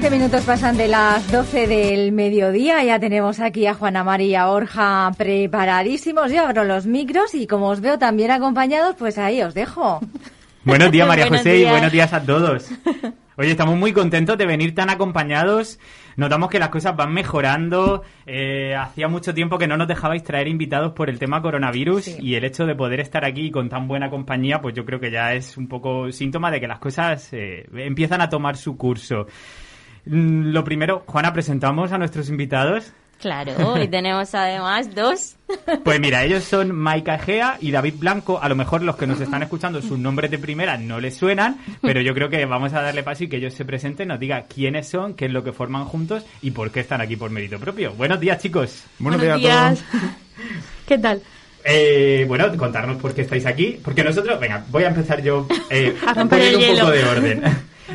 20 minutos pasan de las 12 del mediodía. Ya tenemos aquí a Juana María Orja preparadísimos. Yo abro los micros y como os veo también acompañados, pues ahí os dejo. Buenos días, María José, y buenos días a todos. Oye, estamos muy contentos de venir tan acompañados. Notamos que las cosas van mejorando. Eh, hacía mucho tiempo que no nos dejabais traer invitados por el tema coronavirus y el hecho de poder estar aquí con tan buena compañía, pues yo creo que ya es un poco síntoma de que las cosas eh, empiezan a tomar su curso. Mm, Lo primero, Juana, presentamos a nuestros invitados. Claro, hoy tenemos además dos. Pues mira, ellos son Maika Egea y David Blanco. A lo mejor los que nos están escuchando, sus nombres de primera no les suenan, pero yo creo que vamos a darle paso y que ellos se presenten, nos digan quiénes son, qué es lo que forman juntos y por qué están aquí por mérito propio. Buenos días, chicos. Buenos, días, a todos. ¿Qué tal? Eh, bueno, contarnos por qué estáis aquí, porque nosotros, venga, voy a empezar yo eh, A romper un poco de orden.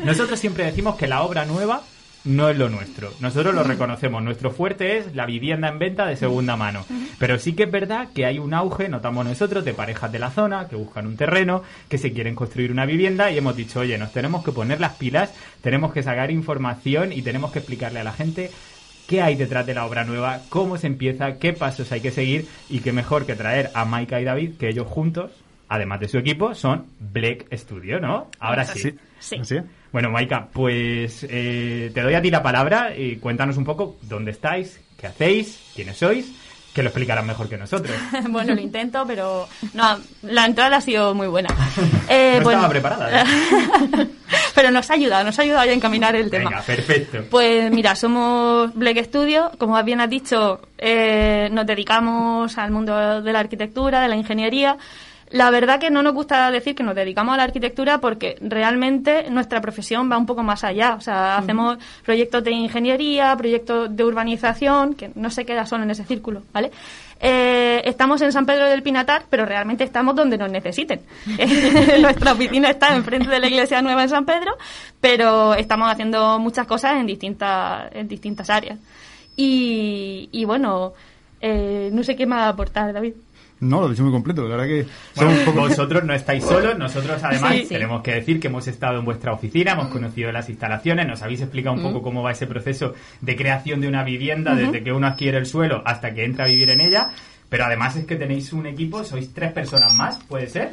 Nosotros siempre decimos que la obra nueva no es lo nuestro. Nosotros lo reconocemos. Nuestro fuerte es la vivienda en venta de segunda mano. Pero sí que es verdad que hay un auge, notamos nosotros, de parejas de la zona que buscan un terreno, que se quieren construir una vivienda y hemos dicho, oye, nos tenemos que poner las pilas, tenemos que sacar información y tenemos que explicarle a la gente qué hay detrás de la obra nueva, cómo se empieza, qué pasos hay que seguir y qué mejor que traer a Maika y David, que ellos juntos, además de su equipo, son Black Studio, ¿no? Ahora sí. Sí, Sí. Bueno, Maika, pues eh, te doy a ti la palabra y cuéntanos un poco dónde estáis, qué hacéis, quiénes sois, que lo explicarán mejor que nosotros. bueno, lo intento, pero no, la entrada ha sido muy buena. Eh, no bueno, estaba preparada. ¿eh? pero nos ha ayudado, nos ha ayudado a encaminar el tema. Venga, perfecto. Pues mira, somos Black Studio, como bien has dicho, eh, nos dedicamos al mundo de la arquitectura, de la ingeniería. La verdad que no nos gusta decir que nos dedicamos a la arquitectura porque realmente nuestra profesión va un poco más allá. O sea, hacemos proyectos de ingeniería, proyectos de urbanización, que no se queda solo en ese círculo, ¿vale? Eh, estamos en San Pedro del Pinatar, pero realmente estamos donde nos necesiten. Nuestra oficina está enfrente de la iglesia nueva en San Pedro, pero estamos haciendo muchas cosas en distintas, en distintas áreas. Y, y bueno, eh, no sé qué más aportar, David. No, lo he dicho muy completo. La verdad que Bueno, somos un poco... vosotros no estáis solos, nosotros además Sí. tenemos que decir que hemos estado en vuestra oficina, hemos conocido las instalaciones, nos habéis explicado un poco cómo va ese proceso de creación de una vivienda, desde que uno adquiere el suelo hasta que entra a vivir en ella, pero además es que tenéis un equipo, sois tres personas más, ¿puede ser?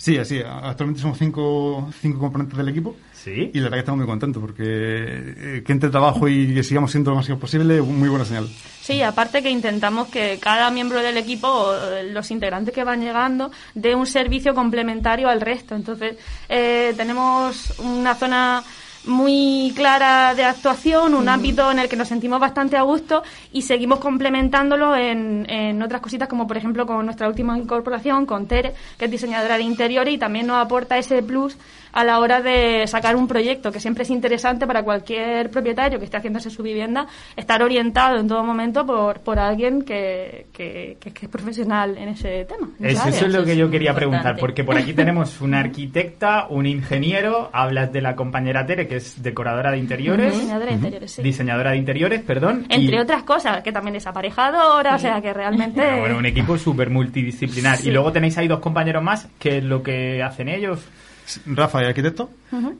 Sí, así es. Actualmente somos cinco, cinco componentes del equipo Sí. y la verdad que estamos muy contentos porque eh, que entre trabajo y que sigamos siendo lo máximo posible, muy buena señal. Sí, aparte que intentamos que cada miembro del equipo, o eh, los integrantes que van llegando, dé un servicio complementario al resto. Entonces, eh, tenemos una zona muy clara de actuación, un ámbito en el que nos sentimos bastante a gusto y seguimos complementándolo en, en otras cositas como por ejemplo con nuestra última incorporación, con Tere, que es diseñadora de interiores y también nos aporta ese plus a la hora de sacar un proyecto que siempre es interesante para cualquier propietario que esté haciéndose su vivienda, estar orientado en todo momento por, por alguien que, que, que- que es profesional en ese tema. en Eso, es lo que yo quería importante. preguntar, porque por aquí tenemos una arquitecta, un ingeniero, hablas de la compañera Tere, que es decoradora de interiores, Diseñadora de interiores, sí. diseñadora de interiores, perdón. Entre y- otras cosas, que también es aparejadora, o sea que realmente... Bueno, bueno, un equipo súper multidisciplinar. Sí. Y luego tenéis ahí dos compañeros más, que es lo que hacen ellos. Rafa es arquitecto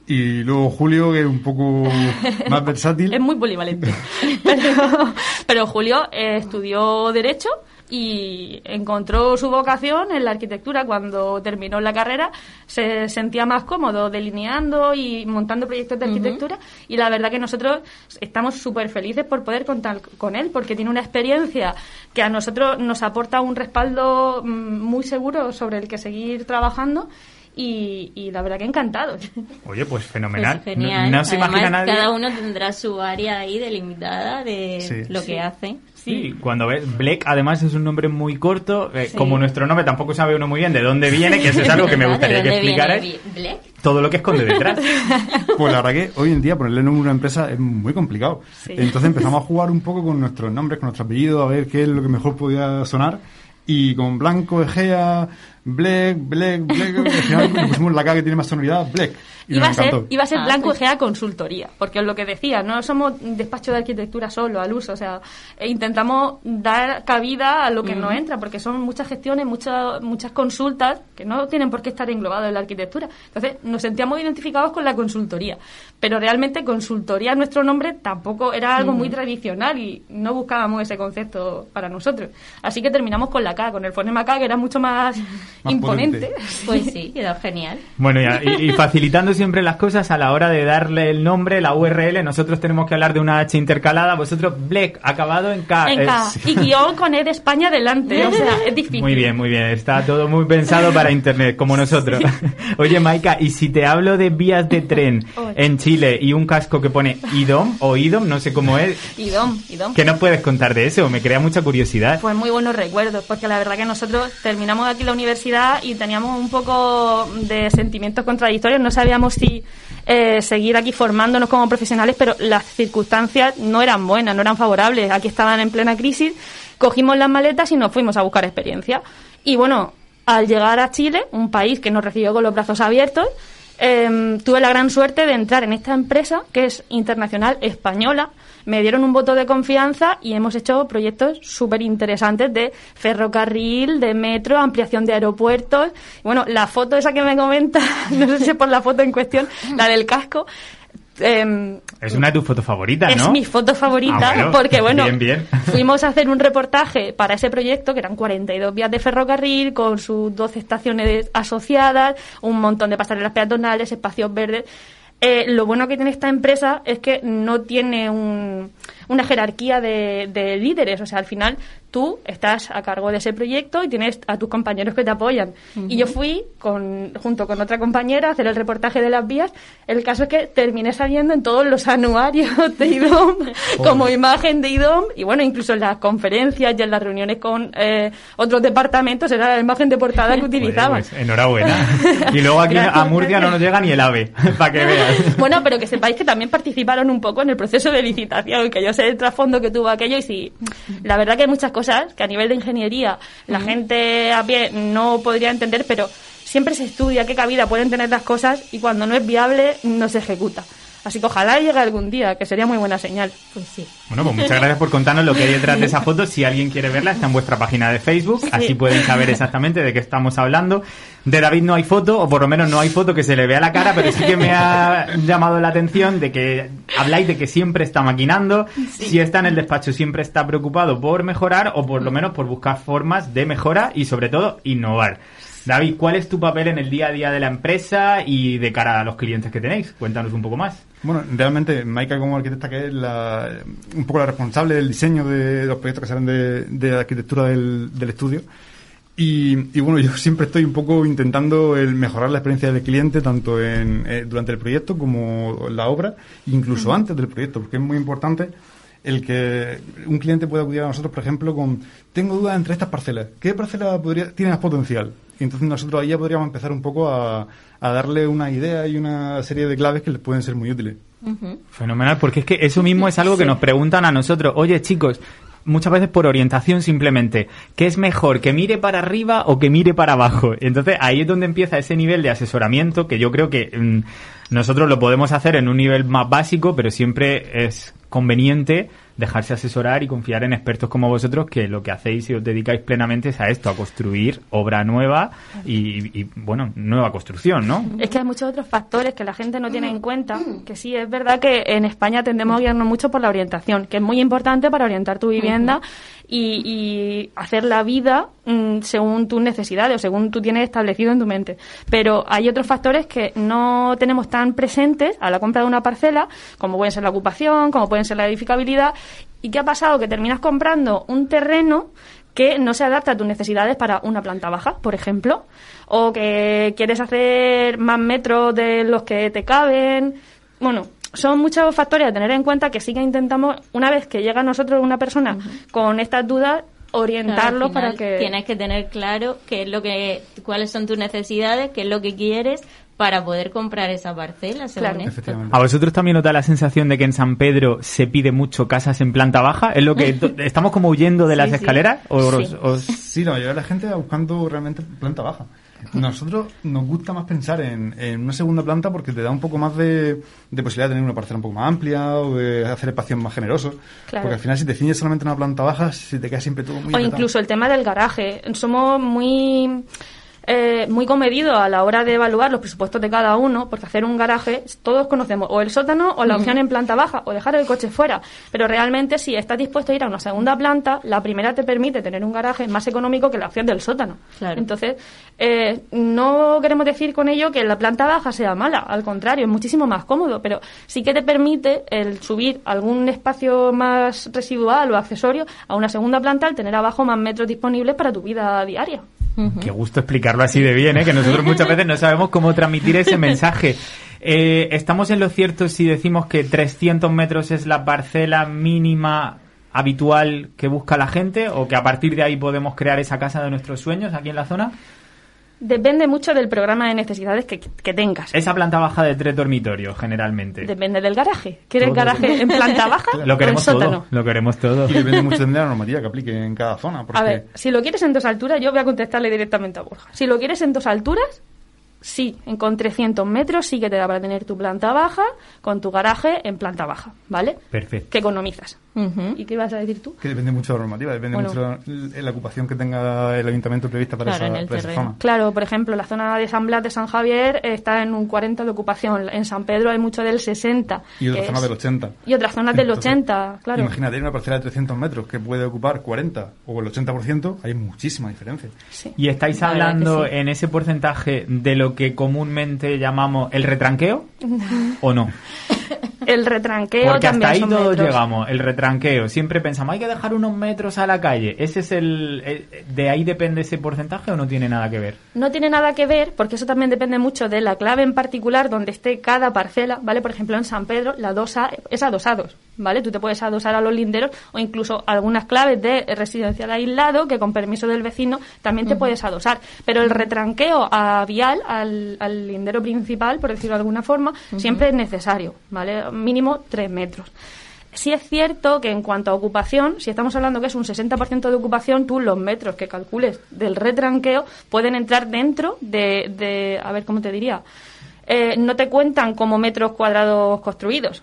y luego Julio, que es un poco más versátil. Es muy polivalente. pero, pero Julio eh, estudió Derecho y encontró su vocación en la arquitectura. Cuando terminó la carrera se sentía más cómodo delineando y montando proyectos de arquitectura. Y la verdad que nosotros estamos súper felices por poder contar con él porque tiene una experiencia que a nosotros nos aporta un respaldo mm, muy seguro sobre el que seguir trabajando y, y la verdad que encantados. Oye, pues fenomenal. Pues genial. No, no se Además, imagina nadie. cada uno tendrá su área ahí delimitada de Sí. lo Sí. que hace. Sí, cuando ves Black, además es un nombre muy corto, eh, Sí. como nuestro nombre tampoco sabe uno muy bien de dónde viene, que eso es algo que me gustaría ¿De que Black? Todo lo que esconde detrás. Pues la verdad que hoy en día ponerle nombre a una empresa es muy complicado. Sí. Entonces empezamos a jugar un poco con nuestros nombres, con nuestro apellido, a ver qué es lo que mejor podía sonar. y con blanco, Egea, Black, Black, Black, al final le pusimos la K que tiene más sonoridad, Black. Y Iba a, ser, iba a ser Ah, Blanco pues. Egea Consultoría, porque es lo que decía, no somos despacho de arquitectura solo, al uso, o sea, e intentamos dar cabida a lo que nos entra, porque son muchas gestiones, muchas muchas consultas que no tienen por qué estar englobadas en la arquitectura. Entonces, nos sentíamos identificados con la consultoría, pero realmente consultoría, nuestro nombre, tampoco era algo muy tradicional y no buscábamos ese concepto para nosotros. Así que terminamos con la K, con el fonema K, que era mucho más, Más imponente. potente. Pues sí, quedó genial. Bueno, y, y facilitando siempre las cosas a la hora de darle el nombre, la URL, nosotros tenemos que hablar de una H intercalada, vosotros Black, acabado en K. En K. sí. Y guion con E de España delante, o sea, es difícil. Muy bien, muy bien. Está todo muy pensado para Internet, como nosotros. Oye, Maika, ¿y si te hablo de vías de tren en Chile y un casco que pone IDOM o IDOM, no sé cómo es, Idom, idom. ¿qué nos puedes contar de eso? Me crea mucha curiosidad. Pues muy buenos recuerdos, porque la verdad que nosotros terminamos aquí la universidad y teníamos un poco de sentimientos contradictorios. No sabíamos si eh, seguir aquí formándonos como profesionales, pero las circunstancias no eran buenas, no eran favorables. Aquí estaban en plena crisis, cogimos las maletas y nos fuimos a buscar experiencia. Y bueno, al llegar a Chile, un país que nos recibió con los brazos abiertos, eh, tuve la gran suerte de entrar en esta empresa que es internacional española. Me dieron un voto de confianza y hemos hecho proyectos súper interesantes de ferrocarril, de metro, ampliación de aeropuertos. Bueno, la foto esa que me comenta, no sé si es por la foto en cuestión, la del casco. em, Es una de tus fotos favoritas, ¿no? es mi foto favorita Ah, bueno. porque, bueno, Bien, bien. fuimos a hacer un reportaje para ese proyecto, que eran 42 vías de ferrocarril, con sus 12 estaciones asociadas, un montón de pasarelas peatonales, espacios verdes. Eh, lo bueno que tiene esta empresa es que no tiene un- una jerarquía de, de líderes. O sea, al final tú estás a cargo de ese proyecto y tienes a tus compañeros que te apoyan. Y yo fui con, junto con otra compañera a hacer el reportaje de las vías. El caso es que terminé saliendo en todos los anuarios de IDOM como imagen de IDOM y bueno, incluso en las conferencias y en las reuniones con eh, otros departamentos era la imagen de portada que utilizaban. Pues, enhorabuena. Y luego aquí Gracias, a Murcia no nos llega ni el ave, para que veas. Bueno, pero que sepáis que también participaron un poco en el proceso de licitación, que yo sé el trasfondo que tuvo aquello y sí, la verdad que hay muchas cosas que a nivel de ingeniería la gente a pie no podría entender, pero siempre se estudia qué cabida pueden tener las cosas y cuando no es viable no se ejecuta. Así que ojalá llegue algún día, que sería muy buena señal. Pues sí. Bueno, pues muchas gracias por contarnos lo que hay detrás de esa foto. Si alguien quiere verla, está en vuestra página de Facebook. Así pueden saber exactamente de qué estamos hablando. De David no hay foto, o por lo menos no hay foto que se le vea la cara, pero sí que me ha llamado la atención de que habláis de que siempre está maquinando. Si está en el despacho, siempre está preocupado por mejorar o por lo menos por buscar formas de mejora y sobre todo innovar. David, ¿cuál es tu papel en el día a día de la empresa y de cara a los clientes que tenéis? Cuéntanos un poco más. Bueno, realmente Maika como arquitecta que es la, un poco la responsable del diseño de los proyectos que salen de, de la arquitectura del, del estudio. Y, y bueno, yo siempre estoy un poco intentando el mejorar la experiencia del cliente tanto en, eh, durante el proyecto como la obra, incluso antes del proyecto, porque es muy importante el que un cliente pueda acudir a nosotros, por ejemplo, con tengo dudas entre estas parcelas. ¿Qué parcela podría, tiene más potencial? Y entonces nosotros ahí ya podríamos empezar un poco a, a darle una idea y una serie de claves que les pueden ser muy útiles. Fenomenal, porque es que eso mismo es algo que nos preguntan a nosotros. Oye, chicos, muchas veces por orientación simplemente, ¿qué es mejor, que mire para arriba o que mire para abajo? Entonces ahí es donde empieza ese nivel de asesoramiento que yo creo que mm, nosotros lo podemos hacer en un nivel más básico, pero siempre es conveniente dejarse asesorar y confiar en expertos como vosotros que lo que hacéis y os dedicáis plenamente es a esto, a construir obra nueva y, bueno, nueva construcción, ¿no? Es que hay muchos otros factores que la gente no tiene en cuenta, que sí, es verdad que en España tendemos a guiarnos mucho por la orientación, que es muy importante para orientar tu vivienda y, y hacer la vida mm, según tus necesidades o según tú tienes establecido en tu mente. Pero hay otros factores que no tenemos tan presentes a la compra de una parcela, como pueden ser la ocupación, como pueden ser la edificabilidad. ¿Y qué ha pasado? Que terminas comprando un terreno que no se adapta a tus necesidades para una planta baja, por ejemplo, o que quieres hacer más metros de los que te caben. Bueno, son muchos factores a tener en cuenta que sí que intentamos, una vez que llega a nosotros una persona con estas dudas, orientarlo Claro, para que... Tienes que tener claro qué es lo que, cuáles son tus necesidades, qué es lo que quieres para poder comprar esa parcela, según Claro. esto. Efectivamente. ¿A vosotros también os da la sensación de que en San Pedro se pide mucho casas en planta baja? ¿Es lo que estamos como huyendo de las Sí, sí. escaleras? ¿O Sí. os- Sí, la mayoría de la gente buscando realmente planta baja. Nosotros nos gusta más pensar en, en una segunda planta porque te da un poco más de, de posibilidad de tener una parcela un poco más amplia o de hacer espacios más generosos. Claro. Porque al final si te ciñes solamente en una planta baja, si te queda siempre todo muy O apretado. incluso el tema del garaje. Somos muy eh, muy comedidos a la hora de evaluar los presupuestos de cada uno, porque hacer un garaje, todos conocemos o el sótano o la opción en planta baja o dejar el coche fuera. Pero realmente, si estás dispuesto a ir a una segunda planta, la primera te permite tener un garaje más económico que la opción del sótano. Claro. Entonces, eh, no queremos decir con ello que la planta baja sea mala, al contrario, es muchísimo más cómodo, pero sí que te permite el subir algún espacio más residual o accesorio a una segunda planta al tener abajo más metros disponibles para tu vida diaria. Qué gusto explicarlo así de bien, ¿eh? que nosotros muchas veces no sabemos cómo transmitir ese mensaje. Eh, ¿Estamos en lo cierto si decimos que 300 metros es la parcela mínima habitual que busca la gente o que a partir de ahí podemos crear esa casa de nuestros sueños aquí en la zona? Depende mucho del programa de necesidades que, que tengas. Esa planta baja de tres dormitorios, generalmente. Depende del garaje. ¿Quieres Todo. garaje en planta baja Lo o en queremos sótano? todo, lo queremos todo. Y depende mucho de la normativa que aplique en cada zona. Porque A ver, si lo quieres en dos alturas, yo voy a contestarle directamente a Borja. Si lo quieres en dos alturas, sí, en con 300 metros sí que te da para tener tu planta baja con tu garaje en planta baja, ¿vale? Perfecto. Que economizas. Ujú. ¿Y qué ibas a decir tú? que depende mucho de la normativa, depende Bueno. mucho de la ocupación que tenga el ayuntamiento prevista para, Claro, esa, para esa zona. Claro, por ejemplo, la zona de San Blas de San Javier está en un 40 de ocupación. En San Pedro hay mucho del 60. Y otras zonas del 80. Y otras zonas del Entonces, 80, claro. Imagínate una parcela de 300 metros que puede ocupar 40 o el 80%, hay muchísima diferencia. Sí. ¿Y estáis hablando sí. en ese porcentaje de lo que comúnmente llamamos el retranqueo o no? El retranqueo Porque hasta también ahí son todos metros. llegamos, el retranqueo. Siempre pensamos, hay que dejar unos metros a la calle. ¿Ese es el. eh, ¿De ahí depende ese porcentaje o no tiene nada que ver? No tiene nada que ver, porque eso también depende mucho de la clave en particular donde esté cada parcela, ¿vale? Por ejemplo, en San Pedro, la dosa es a dosados, ¿vale? Tú te puedes adosar a los linderos o incluso algunas claves de residencial aislado que con permiso del vecino también te puedes adosar. Pero el retranqueo a vial, al, al lindero principal, por decirlo de alguna forma, siempre es necesario, ¿vale? Mínimo tres metros. Sí es cierto que en cuanto a ocupación, si estamos hablando que es un 60% de ocupación, tú los metros que calcules del retranqueo pueden entrar dentro de, de a ver, ¿cómo te diría? Eh, no te cuentan como metros cuadrados construidos,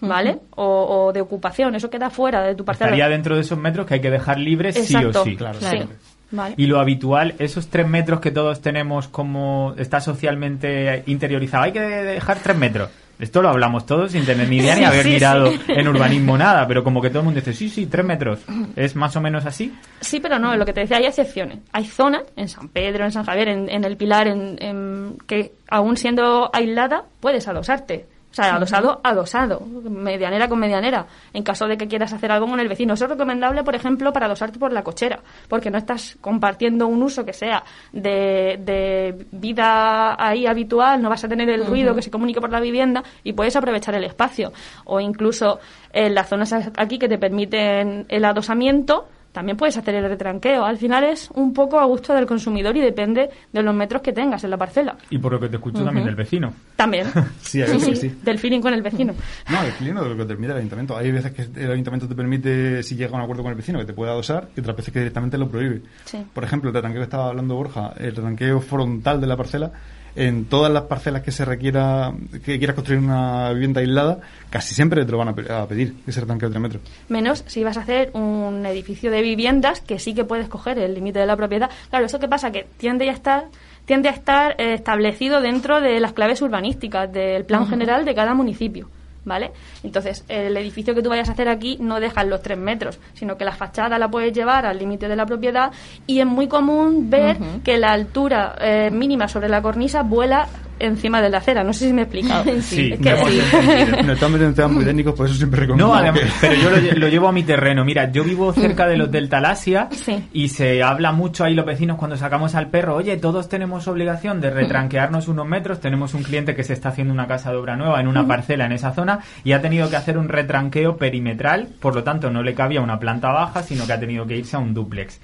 ¿vale? o, o de ocupación, eso queda fuera de tu parcela. Estaría dentro de esos metros que hay que dejar libres sí o sí. Claro, Sí. Claro. Vale. Y lo habitual, esos tres metros que todos tenemos como está socialmente interiorizado, hay que dejar tres metros. Esto lo hablamos todos sin tener ni idea ni haber sí, mirado sí. en urbanismo nada, pero como que todo el mundo dice, sí, sí, tres metros. ¿Es más o menos así? Sí, pero no, lo que te decía, hay excepciones. Hay zonas, en San Pedro, en San Javier, en, en El Pilar, en, en- que aún siendo aislada, puedes adosarte. O sea, adosado, adosado, medianera con medianera, en caso de que quieras hacer algo con el vecino. Eso es recomendable, por ejemplo, para adosarte por la cochera, porque no estás compartiendo un uso que sea de, de vida ahí habitual, no vas a tener el ruido que se comunique por la vivienda y puedes aprovechar el espacio. O incluso en las zonas aquí que te permiten el adosamiento, también puedes hacer el retranqueo. Al final es un poco a gusto del consumidor y depende de los metros que tengas en la parcela. Y por lo que te escucho también del vecino. También. Sí, a veces que sí. Del feeling con el vecino. No, el cliente de lo que te permite el ayuntamiento. Hay veces que el ayuntamiento te permite, si llega a un acuerdo con el vecino, que te pueda adosar, y otras veces que directamente lo prohíbe. Sí. Por ejemplo, el retranqueo que estaba hablando Borja, el retranqueo frontal de la parcela, en todas las parcelas que se requiera, que quieras construir una vivienda aislada, casi siempre te lo van a, pe- a pedir, ese retranqueo de 3 metros. Menos si vas a hacer un edificio de viviendas que sí que puedes coger el límite de la propiedad. Claro, eso que pasa que tiende a estar tiende a estar eh, establecido dentro de las claves urbanísticas del plan general de cada municipio. ¿Vale? Entonces, el edificio que tú vayas a hacer aquí no deja los tres metros, sino que la fachada la puedes llevar al límite de la propiedad y es muy común ver que la altura eh, mínima sobre la cornisa vuela encima de la acera. No sé si me he explicado. Sí, es que sí. No están metiendo en temas muy técnicos, por eso siempre recomiendo No, además, que- pero yo lo, lle- lo llevo a mi terreno. Mira, yo vivo cerca de los del Talasia Sí. y se habla mucho ahí los vecinos cuando sacamos al perro. Oye, todos tenemos obligación de retranquearnos unos metros. Tenemos un cliente que se está haciendo una casa de obra nueva en una parcela en esa zona y ha tenido que hacer un retranqueo perimetral. Por lo tanto, no le cabía una planta baja, sino que ha tenido que irse a un dúplex.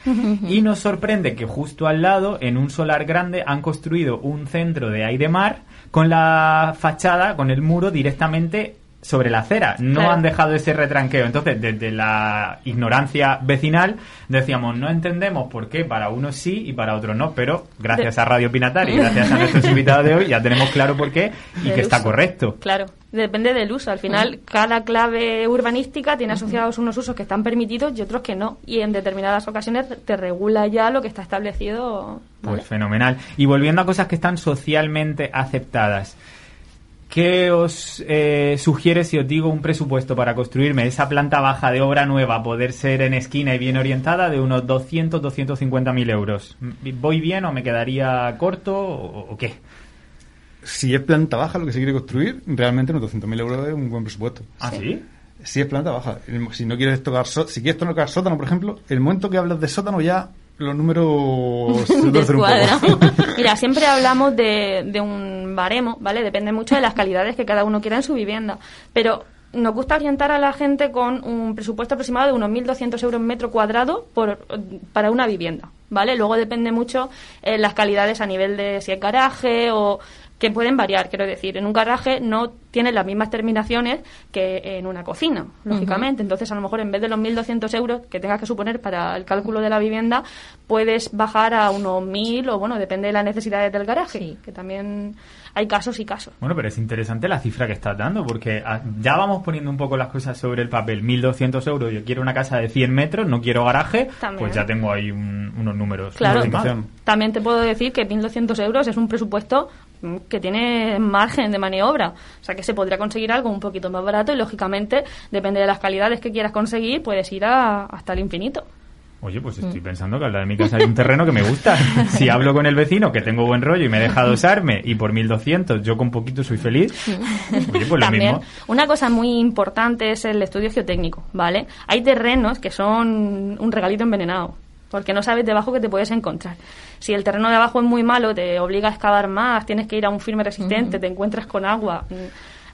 Y nos sorprende que justo al lado, en un solar grande, han construido un centro de aire mar con la fachada, con el muro directamente sobre la acera. No Claro. han dejado ese retranqueo. Entonces, desde la ignorancia vecinal, decíamos, no entendemos por qué para unos sí y para otros no, pero gracias De- a Radio Pinatar y gracias a nuestros invitados de hoy ya tenemos claro por qué y Del que está correcto. Claro, depende del uso. Al final, cada clave urbanística tiene asociados unos usos que están permitidos y otros que no. Y en determinadas ocasiones te regula ya lo que está establecido. ¿vale? Pues fenomenal. Y volviendo a cosas que están socialmente aceptadas. ¿Qué os eh, sugiere si os digo un presupuesto para construirme esa planta baja de obra nueva, poder ser en esquina y bien orientada, de unos 200-250 mil euros? ¿Voy bien o me quedaría corto o, o qué? Si es planta baja lo que se quiere construir, realmente unos 200.000 euros es un buen presupuesto. ¿Ah, sí? Si es planta baja. Si no quieres tocar so- si quieres tocar sótano, por ejemplo, el momento que hablas de sótano ya los números Descuadra. poco. Mira, siempre hablamos de, de un baremo, ¿vale? Depende mucho de las calidades que cada uno quiera en su vivienda. Pero nos gusta orientar a la gente con un presupuesto aproximado de unos 1.200 euros metro cuadrado por, para una vivienda, ¿vale? Luego depende mucho eh, las calidades a nivel de si es garaje o que pueden variar, quiero decir. En un garaje no tienen las mismas terminaciones que en una cocina, lógicamente. Entonces, a lo mejor en vez de los 1.200 euros que tengas que suponer para el cálculo de la vivienda, puedes bajar a unos 1.000 o, bueno, depende de las necesidades del garaje, Sí. que también hay casos y casos. Bueno, pero es interesante la cifra que estás dando, porque ah, ya vamos poniendo un poco las cosas sobre el papel. 1.200 euros, yo quiero una casa de 100 metros, no quiero garaje, También. pues ya tengo ahí un- unos números. Claro. También te puedo decir que 1.200 euros es un presupuesto que tiene margen de maniobra. O sea, que se podría conseguir algo un poquito más barato y, lógicamente, depende de las calidades que quieras conseguir, puedes ir a- hasta el infinito. Oye, pues estoy pensando que al lado de mi casa hay un terreno que me gusta. Si hablo con el vecino, que tengo buen rollo y me deja dosarme, y por 1200 yo con poquito soy feliz, oye, pues lo También, mismo. una cosa muy importante es el estudio geotécnico, ¿vale? Hay terrenos que son un regalito envenenado, porque no sabes debajo qué te puedes encontrar. Si el terreno de abajo es muy malo, te obliga a excavar más, tienes que ir a un firme resistente, te encuentras con agua, mm,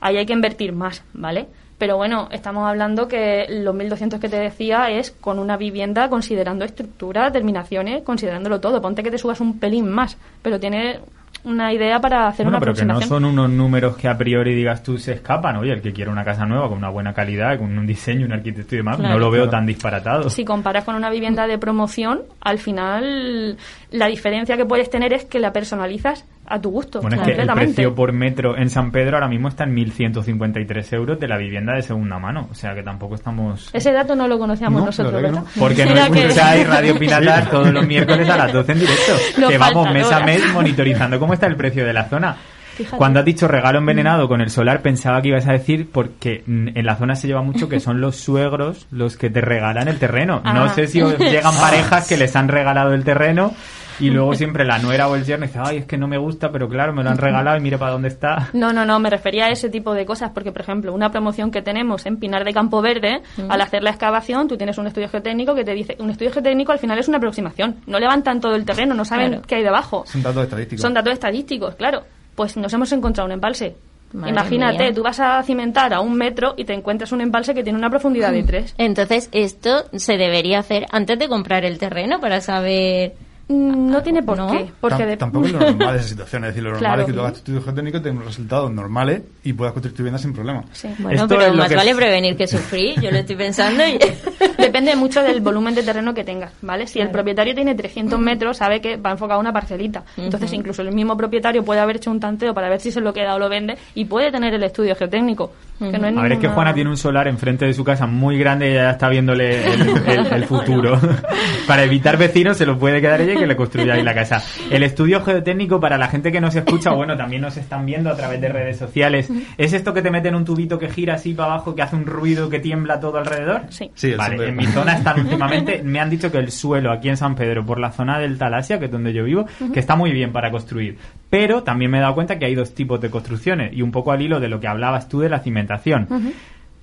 ahí hay que invertir más, ¿vale? Pero bueno, estamos hablando que los 1.200 que te decía es con una vivienda considerando estructura, terminaciones, considerándolo todo. Ponte que te subas un pelín más, pero tiene una idea para hacer Bueno, una pero que no son unos números que a priori digas tú se escapan. Oye, el que quiere una casa nueva con una buena calidad, con un diseño, un arquitecto y demás, Claro, no lo veo claro. tan disparatado. Si comparas con una vivienda de promoción, al final la diferencia que puedes tener es que la personalizas a tu gusto. Bueno, es que el precio por metro en San Pedro ahora mismo está en 1.153 euros de la vivienda de segunda mano. O sea que tampoco estamos... Ese dato no lo conocíamos No, nosotros, verdad que Porque no que- escucháis Radio Pinatar todos los miércoles a las 12 en directo. Nos que vamos mes a mes monitorizando cómo está el precio de la zona. Fíjate. Cuando has dicho regalo envenenado con el solar, pensaba que ibas a decir porque mm, en la zona se lleva mucho que son los suegros los que te regalan el terreno. No Ah. sé si llegan parejas que les han regalado el terreno y luego siempre la nuera o el yerno dice, ay, es que no me gusta, pero claro, me lo han regalado y mire para dónde está. No, no, no, me refería a ese tipo de cosas, porque, por ejemplo, una promoción que tenemos en Pinar de Campo Verde, al hacer la excavación, tú tienes un estudio geotécnico que te dice, un estudio geotécnico al final es una aproximación, no levantan todo el terreno, no saben Claro. qué hay debajo. Son datos estadísticos. Son datos estadísticos, claro. Pues nos hemos encontrado un embalse. Madre Imagínate, mía. tú vas a cimentar a un metro y te encuentras un embalse que tiene una profundidad de tres. Entonces, esto se debería hacer antes de comprar el terreno para saber... Mm, No tiene por ¿No? qué, porque de- Tampoco es lo normal esa situación. Es decir, lo normal Claro. es que tú hagas tu estudio geotécnico, tengas resultados normales y puedas construir tu vivienda sin problema. Sí. Bueno, Esto es pero lo más que vale es- prevenir que sufrir, yo lo estoy pensando y... Depende mucho del volumen de terreno que tengas, ¿vale? Si el propietario tiene 300 metros, sabe que va enfocado a una parcelita. Entonces, incluso el mismo propietario puede haber hecho un tanteo para ver si se lo queda o lo vende y puede tener el estudio geotécnico. Que no es A ver, es que Juana tiene un solar enfrente de su casa muy grande y ya está viéndole el, el- el futuro. para evitar vecinos se lo puede quedar ella y que le construya ahí la casa. El estudio geotécnico, para la gente que nos escucha, bueno, también nos están viendo a través de redes sociales, ¿es esto que te meten un tubito que gira así para abajo, que hace un ruido que tiembla todo alrededor? Sí. Sí, Vale, en mi zona están últimamente, me han dicho que el suelo aquí en San Pedro, por la zona del Talasia, que es donde yo vivo, que está muy bien para construir. Pero también me he dado cuenta que hay dos tipos de construcciones, y un poco al hilo de lo que hablabas tú de la cimentación.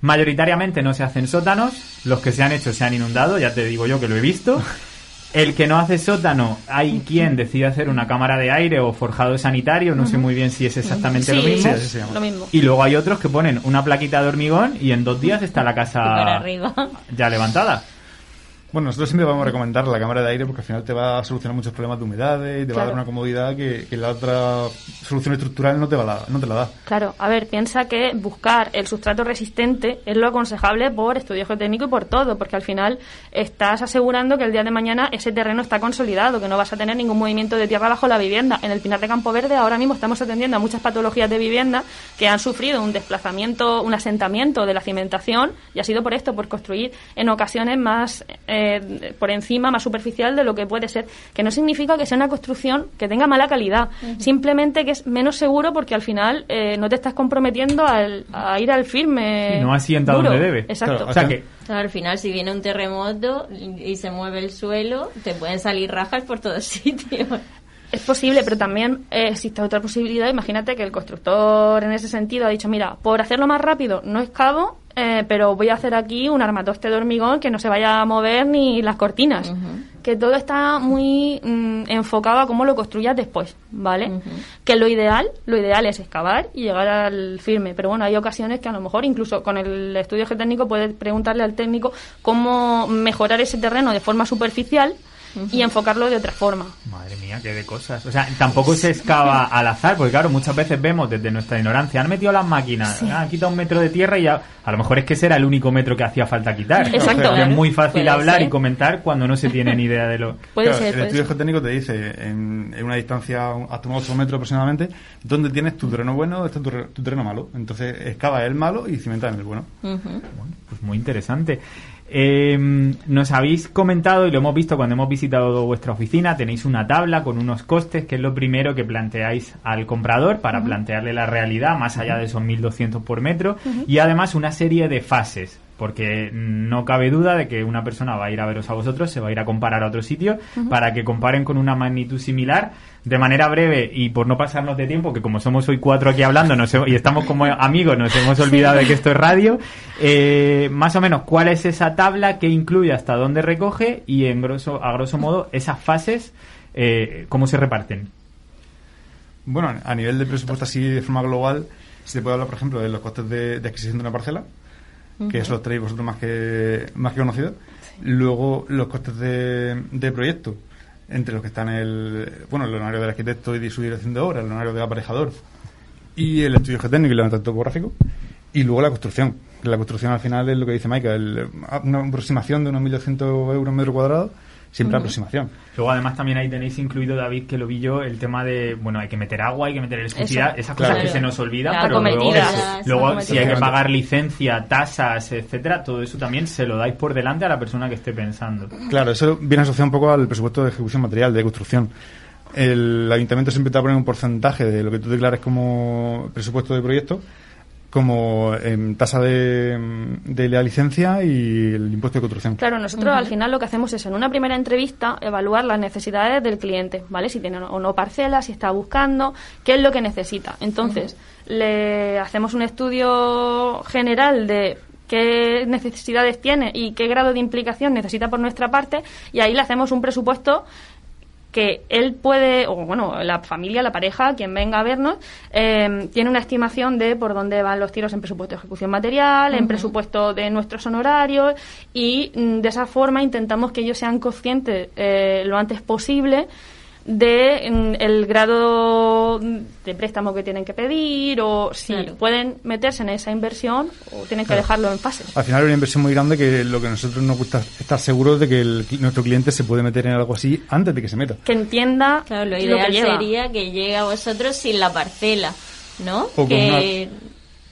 Mayoritariamente no se hacen sótanos, los que se han hecho se han inundado, ya te digo yo que lo he visto. El que no hace sótano, hay quien decide hacer una cámara de aire o forjado sanitario, no sé muy bien si es exactamente lo mismo. Sí, lo mismo. Y luego hay otros que ponen una plaquita de hormigón y en dos días está la casa ya levantada. Bueno, nosotros siempre vamos a recomendar la cámara de aire porque al final te va a solucionar muchos problemas de humedades y te va a dar una comodidad que, que la otra solución estructural no te, va a dar- no te la da. Claro, a ver, piensa que buscar el sustrato resistente es lo aconsejable por estudio geotécnico y por todo, porque al final estás asegurando que el día de mañana ese terreno está consolidado, que no vas a tener ningún movimiento de tierra bajo la vivienda. En el Pinar de Campo Verde ahora mismo estamos atendiendo a muchas patologías de vivienda que han sufrido un desplazamiento, un asentamiento de la cimentación y ha sido por esto, por construir en ocasiones más eh, por encima, más superficial de lo que puede ser, que no significa que sea una construcción que tenga mala calidad, simplemente que es menos seguro porque al final eh, no te estás comprometiendo al- a ir al firme. Y no asienta duro. donde debe. Exacto. Claro, O sea que al final, si viene un terremoto y se mueve el suelo, te pueden salir rajas por todos sitios. Es posible, pero también eh, existe otra posibilidad. Imagínate que el constructor en ese sentido ha dicho, mira, por hacerlo más rápido no excavo, eh, pero voy a hacer aquí un armatoste de hormigón que no se vaya a mover ni las cortinas. Que todo está muy mm, enfocado a cómo lo construyas después, ¿vale? Que lo ideal, lo ideal es excavar y llegar al firme. Pero bueno, hay ocasiones que a lo mejor incluso con el estudio geotécnico puedes preguntarle al técnico cómo mejorar ese terreno de forma superficial y enfocarlo de otra forma. Madre mía, qué de cosas. O sea, tampoco se excava al azar, porque claro, muchas veces vemos desde nuestra ignorancia, han metido las máquinas, han quitado un metro de tierra y ya, a lo mejor es que ese era el único metro que hacía falta quitar. Exacto. Es muy fácil Puede hablar ser. y comentar cuando no se tiene ni idea de lo... Puede Claro, ser, el estudio ser. geotécnico te dice en, en una distancia hasta unos 8 metros aproximadamente dónde tienes tu terreno bueno dónde está tu, tu terreno malo. Entonces excava el malo y cimenta en el. Bueno, pues muy interesante. Eh, nos habéis comentado y lo hemos visto cuando hemos visitado vuestra oficina, tenéis una tabla con unos costes, que es lo primero que planteáis al comprador para plantearle la realidad, más allá de esos 1.200 por metro, y además una serie de fases, porque no cabe duda de que una persona va a ir a veros a vosotros, se va a ir a comparar a otro sitio, para que comparen con una magnitud similar. De manera breve y por no pasarnos de tiempo, que como somos hoy cuatro aquí hablando nos y estamos como amigos, nos hemos olvidado de que esto es radio, eh, más o menos cuál es esa tabla que incluye hasta dónde recoge y en grosso, a grosso modo esas fases, eh, cómo se reparten. Bueno, a nivel de presupuesto así de forma global, se puede hablar, por ejemplo, de los costes de, de adquisición de una parcela, que eso los traéis vosotros más que, más que conocidos. Luego, los costes de, de proyecto, entre los que están el, bueno, el honorario del arquitecto y de su dirección de obra, el honorario del aparejador y el estudio geotécnico y el levantamiento topográfico. Y luego la construcción. La construcción al final es lo que dice Maika, el- una aproximación de unos 1.200 euros metro cuadrado, siempre aproximación. Luego además también ahí tenéis incluido, David, que lo vi yo, el tema de, bueno, hay que meter agua, hay que meter electricidad, esas Claro. cosas que se nos olvidan, pero luego, cometida, si hay que pagar licencia, tasas, etcétera, todo eso también se lo dais por delante a la persona que esté pensando. Claro, eso viene asociado un poco al presupuesto de ejecución material, de construcción. El ayuntamiento siempre te va a poner un porcentaje de lo que tú declares como presupuesto de proyecto, como em, tasa de, de la licencia y el impuesto de construcción. Claro, nosotros al final lo que hacemos es en una primera entrevista evaluar las necesidades del cliente, ¿vale? Si tiene o no parcela, si está buscando, qué es lo que necesita. Entonces, le hacemos un estudio general de qué necesidades tiene y qué grado de implicación necesita por nuestra parte y ahí le hacemos un presupuesto que él puede, o bueno, la familia, la pareja, quien venga a vernos, eh, tiene una estimación de por dónde van los tiros en presupuesto de ejecución material, en presupuesto de nuestros honorarios, y mm, de esa forma intentamos que ellos sean conscientes eh, lo antes posible de el grado de préstamo que tienen que pedir o si Claro. pueden meterse en esa inversión o tienen que Claro. dejarlo en fases. Al final es una inversión muy grande que lo que a nosotros nos gusta es estar seguros de que el- nuestro cliente se puede meter en algo así antes de que se meta. Que entienda Claro, lo que ideal lleva. sería que llegue a vosotros sin la parcela, ¿no? con que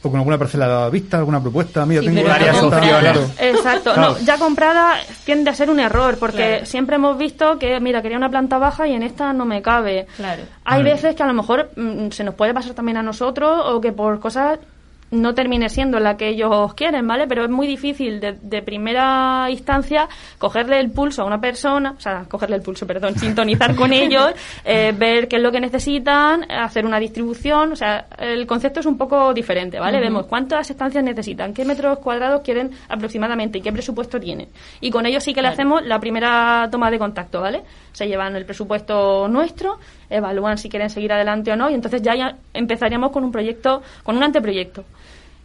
O con alguna parcela vista, alguna propuesta. Mira, Sí, tengo varias opciones. claro. Exacto, Claro. no, ya comprada tiende a ser un error porque Claro. siempre hemos visto que, mira, quería una planta baja y en esta no me cabe. Claro. Hay Vale. veces que a lo mejor mm, se nos puede pasar también a nosotros o que por cosas no termine siendo la que ellos quieren, ¿vale? Pero es muy difícil de, de primera instancia cogerle el pulso a una persona, o sea, cogerle el pulso, perdón, sintonizar con ellos, eh, ver qué es lo que necesitan, hacer una distribución, o sea, el concepto es un poco diferente, ¿vale? Vemos cuántas estancias necesitan, qué metros cuadrados quieren aproximadamente y qué presupuesto tienen. Y con ellos sí que le hacemos la primera toma de contacto, ¿vale? Se llevan el presupuesto nuestro, evalúan si quieren seguir adelante o no y entonces ya, empezaríamos con un proyecto, con un anteproyecto.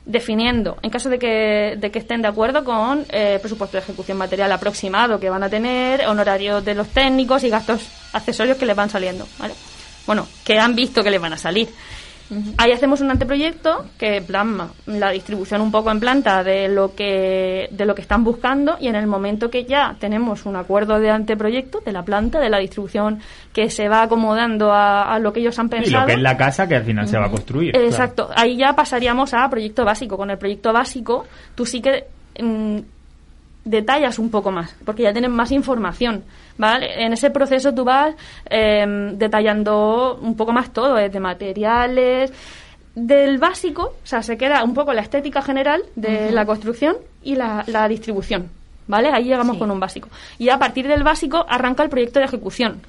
definiendo, en caso de que, de que estén de acuerdo con eh, presupuesto de ejecución material aproximado que van a tener, honorarios de los técnicos y gastos accesorios que les van saliendo, ¿vale? Bueno, que han visto que les van a salir. Ahí hacemos un anteproyecto que plasma la distribución un poco en planta de lo que de lo que están buscando y en el momento que ya tenemos un acuerdo de anteproyecto de la planta, de la distribución que se va acomodando a, a lo que ellos han Y pensado. lo que es la casa que al final se va a construir. Exacto, ahí ya pasaríamos a proyecto básico. Con el proyecto básico tú sí que mm, detallas un poco más, porque ya tienes más información, ¿vale? En ese proceso tú vas em, detallando un poco más todo, desde materiales, del básico, o sea, se queda un poco la estética general de la construcción y la, la distribución, ¿vale? Ahí llegamos Sí. con un básico. Y a partir del básico arranca el proyecto de ejecución.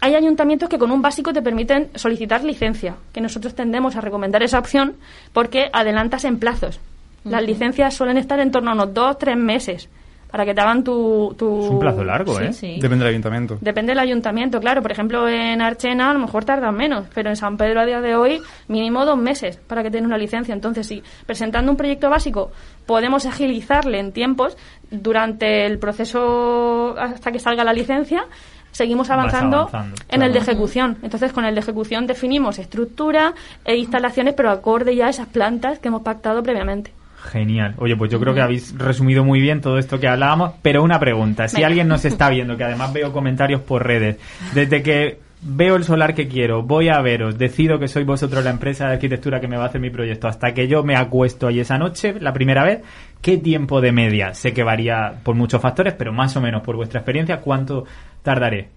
Hay ayuntamientos que con un básico te permiten solicitar licencia, que nosotros tendemos a recomendar esa opción porque adelantas en plazos. Las licencias suelen estar en torno a unos dos, tres meses para que te hagan tu... tu- Es un plazo largo, Sí, ¿eh? sí. Depende del ayuntamiento. Depende del ayuntamiento, claro. Por ejemplo, en Archena a lo mejor tardan menos, pero en San Pedro a día de hoy mínimo dos meses para que tenga una licencia. Entonces, sí, presentando un proyecto básico podemos agilizarle en tiempos durante el proceso hasta que salga la licencia. Seguimos avanzando, avanzando, en el de ejecución. Entonces, con el de ejecución definimos estructura e instalaciones, pero acorde ya a esas plantas que hemos pactado previamente. Genial. Oye, pues yo creo que habéis resumido muy bien todo esto que hablábamos, pero una pregunta. Si Venga. alguien nos está viendo, que además veo comentarios por redes, desde que veo el solar que quiero, voy a veros, decido que sois vosotros la empresa de arquitectura que me va a hacer mi proyecto, hasta que yo me acuesto ahí esa noche, la primera vez, ¿qué tiempo de media? Sé que varía por muchos factores, pero más o menos por vuestra experiencia, ¿cuánto tardaré?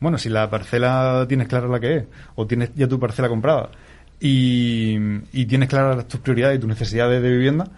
Bueno, si la parcela tienes clara la que es, o tienes ya tu parcela comprada, y, y tienes claras tus prioridades y tus necesidades de vivienda,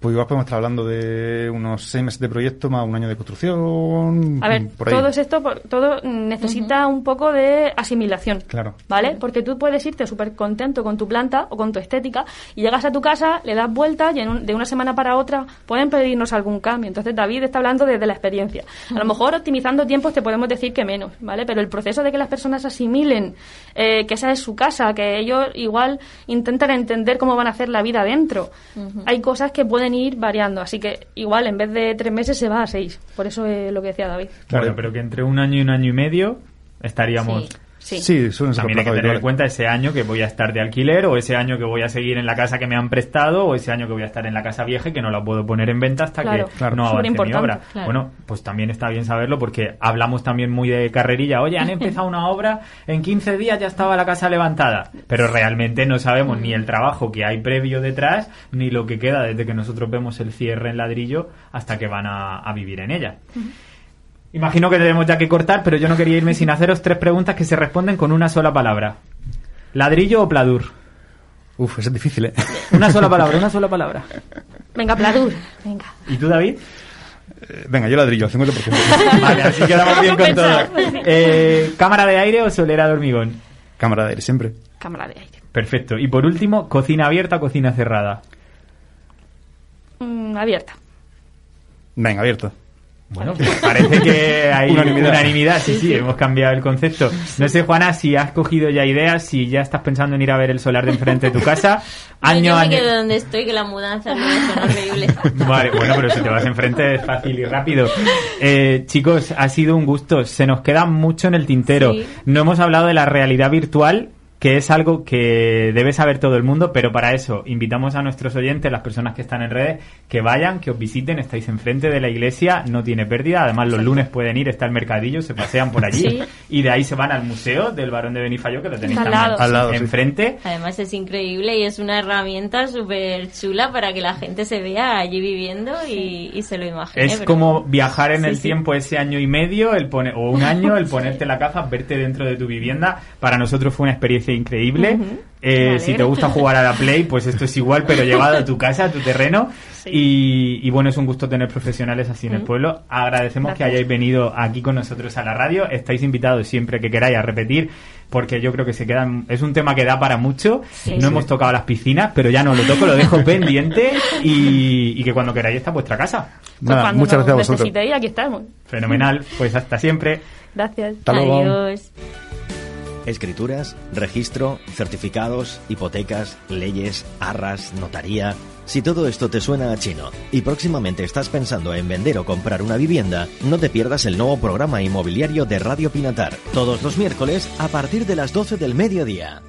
pues igual podemos estar hablando de unos seis meses de proyecto más un año de construcción. A ver, por ahí. todo esto por- todo necesita un poco de asimilación. Claro. ¿Vale? Porque tú puedes irte súper contento con tu planta o con tu estética y llegas a tu casa, le das vueltas y en un- de una semana para otra pueden pedirnos algún cambio. Entonces David está hablando desde la experiencia. A lo mejor optimizando tiempos te podemos decir que menos, ¿vale? Pero el proceso de que las personas asimilen eh, que esa es su casa, que ellos igual intentan entender cómo van a hacer la vida dentro. Hay cosas que pueden ir variando, así que igual en vez de tres meses se va a seis. Por eso es lo que decía David. Claro. Bueno, pero que entre un año y un año y medio estaríamos... Sí. Sí. Sí, suelen ser También hay que tener en cuenta ese año que voy a estar de alquiler o ese año que voy a seguir en la casa que me han prestado o ese año que voy a estar en la casa vieja y que no la puedo poner en venta hasta Claro, que claro. no avance mi obra. claro. Bueno, pues también está bien saberlo porque hablamos también muy de carrerilla. Oye, han empezado una obra, en 15 días ya estaba la casa levantada. Pero realmente no sabemos ni el trabajo que hay previo detrás ni lo que queda desde que nosotros vemos el cierre en ladrillo hasta que van a, a vivir en ella. Imagino que tenemos ya que cortar, pero yo no quería irme sin haceros tres preguntas que se responden con una sola palabra. ¿Ladrillo o pladur? Uf, eso es difícil, ¿eh? Una sola palabra, una sola palabra. Venga, Pladur, venga. ¿Y tú, David? Eh, Venga, yo ladrillo, al 50%. Vale, así quedamos bien con todo. Eh, ¿Cámara de aire o solera de hormigón? Cámara de aire, siempre. Cámara de aire. Perfecto. Y por último, ¿cocina abierta o cocina cerrada? Mm, abierta. Venga, abierto. Bueno, pues parece que hay Unanimidad. unanimidad. Sí, sí, hemos cambiado el concepto. No sé, Juana, si has cogido ya ideas, si ya estás pensando en ir a ver el solar de enfrente de tu casa. Año, yo me año. quedo donde estoy, que la mudanza no son horribles. Vale, bueno, pero si te vas enfrente es fácil y rápido. Eh, chicos, ha sido un gusto. Se nos queda mucho en el tintero. Sí. No hemos hablado de la realidad virtual, que es algo que debe saber todo el mundo, pero para eso invitamos a nuestros oyentes, las personas que están en redes, que vayan, que os visiten. Estáis enfrente de la iglesia, no tiene pérdida. Además, los lunes pueden ir, está el mercadillo, se pasean por allí. Sí. Y de ahí se van al museo del Barón de Benifayó, que lo tenéis Al también lado. Al lado, sí. enfrente. Además es increíble y es una herramienta súper chula para que la gente se vea allí viviendo y, y se lo imagine. Es pero- como viajar en Sí, el sí. tiempo ese año y medio, el pone, o un año, el ponerte la gafas, verte dentro de tu vivienda. Para nosotros fue una experiencia increíble. Eh, si te gusta jugar a la Play, pues esto es igual, pero llevado a tu casa, a tu terreno. Sí. Y, y bueno, es un gusto tener profesionales así en el pueblo. Agradecemos que hayáis venido aquí con nosotros a la radio. Estáis invitados siempre que queráis a repetir, porque yo creo que se quedan. Es un tema que da para mucho. Sí. no Sí. hemos tocado las piscinas, pero ya no lo toco, lo dejo pendiente y, y que cuando queráis está vuestra casa. Pues Nada, muchas gracias a vosotros. necesitéis, aquí estamos. Fenomenal, pues hasta siempre. Gracias. Hasta luego. Adiós. Escrituras, registro, certificados, hipotecas, leyes, arras, notaría. Si todo esto te suena a chino y próximamente estás pensando en vender o comprar una vivienda, no te pierdas el nuevo programa inmobiliario de Radio Pinatar, todos los miércoles a partir de las 12 del mediodía.